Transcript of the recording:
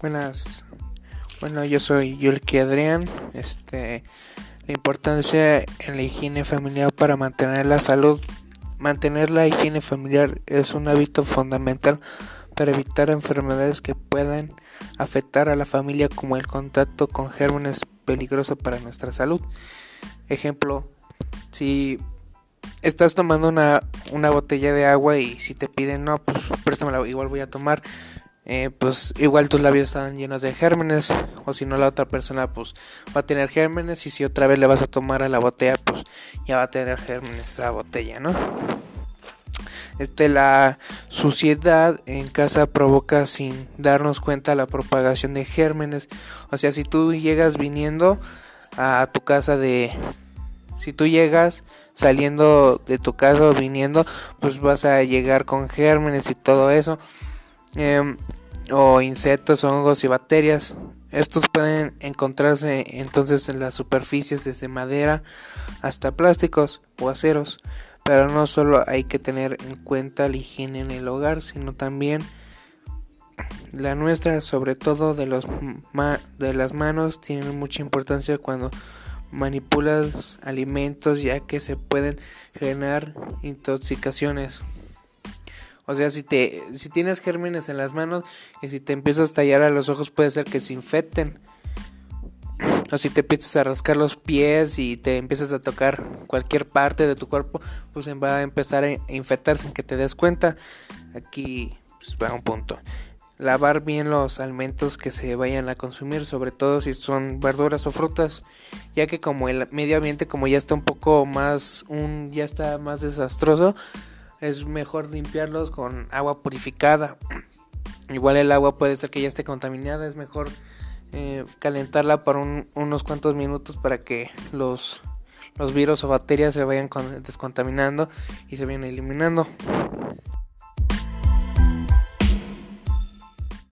Buenas. Bueno, yo soy Yulki Adrián. Este, la importancia en la higiene familiar para mantener la salud. Mantener la higiene familiar es un hábito fundamental para evitar enfermedades que puedan afectar a la familia como el contacto con gérmenes peligrosos para nuestra salud. Ejemplo, si estás tomando una, una botella de agua y si te piden no, pues préstamela, igual voy a tomar eh, pues igual tus labios están llenos de gérmenes o si no la otra persona pues va a tener gérmenes y si otra vez le vas a tomar a la botella pues ya va a tener gérmenes esa botella no este la suciedad en casa provoca sin darnos cuenta la propagación de gérmenes. O sea si tú llegas viniendo a tu casa de si tú llegas saliendo de tu casa o viniendo pues vas a llegar con gérmenes y todo eso. Eh, o insectos, hongos y bacterias. Estos pueden encontrarse entonces en las superficies desde madera hasta plásticos o aceros. Pero no solo hay que tener en cuenta la higiene en el hogar, sino también la nuestra, sobre todo de, los de las manos, tiene mucha importancia cuando manipulas alimentos ya que se pueden generar intoxicaciones. O sea, si te si tienes gérmenes en las manos y si te empiezas a tallar a los ojos puede ser que se infecten. O si te empiezas a rascar los pies y te empiezas a tocar cualquier parte de tu cuerpo, pues va a empezar a infectarse sin que te des cuenta. Aquí pues va un punto. Lavar bien los alimentos que se vayan a consumir, sobre todo si son verduras o frutas, ya que como el medio ambiente como ya está un poco más un ya está más desastroso, es mejor limpiarlos con agua purificada. Igual el agua puede ser que ya esté contaminada, es mejor eh, calentarla por unos cuantos minutos para que los, los virus o bacterias se vayan descontaminando y se vayan eliminando.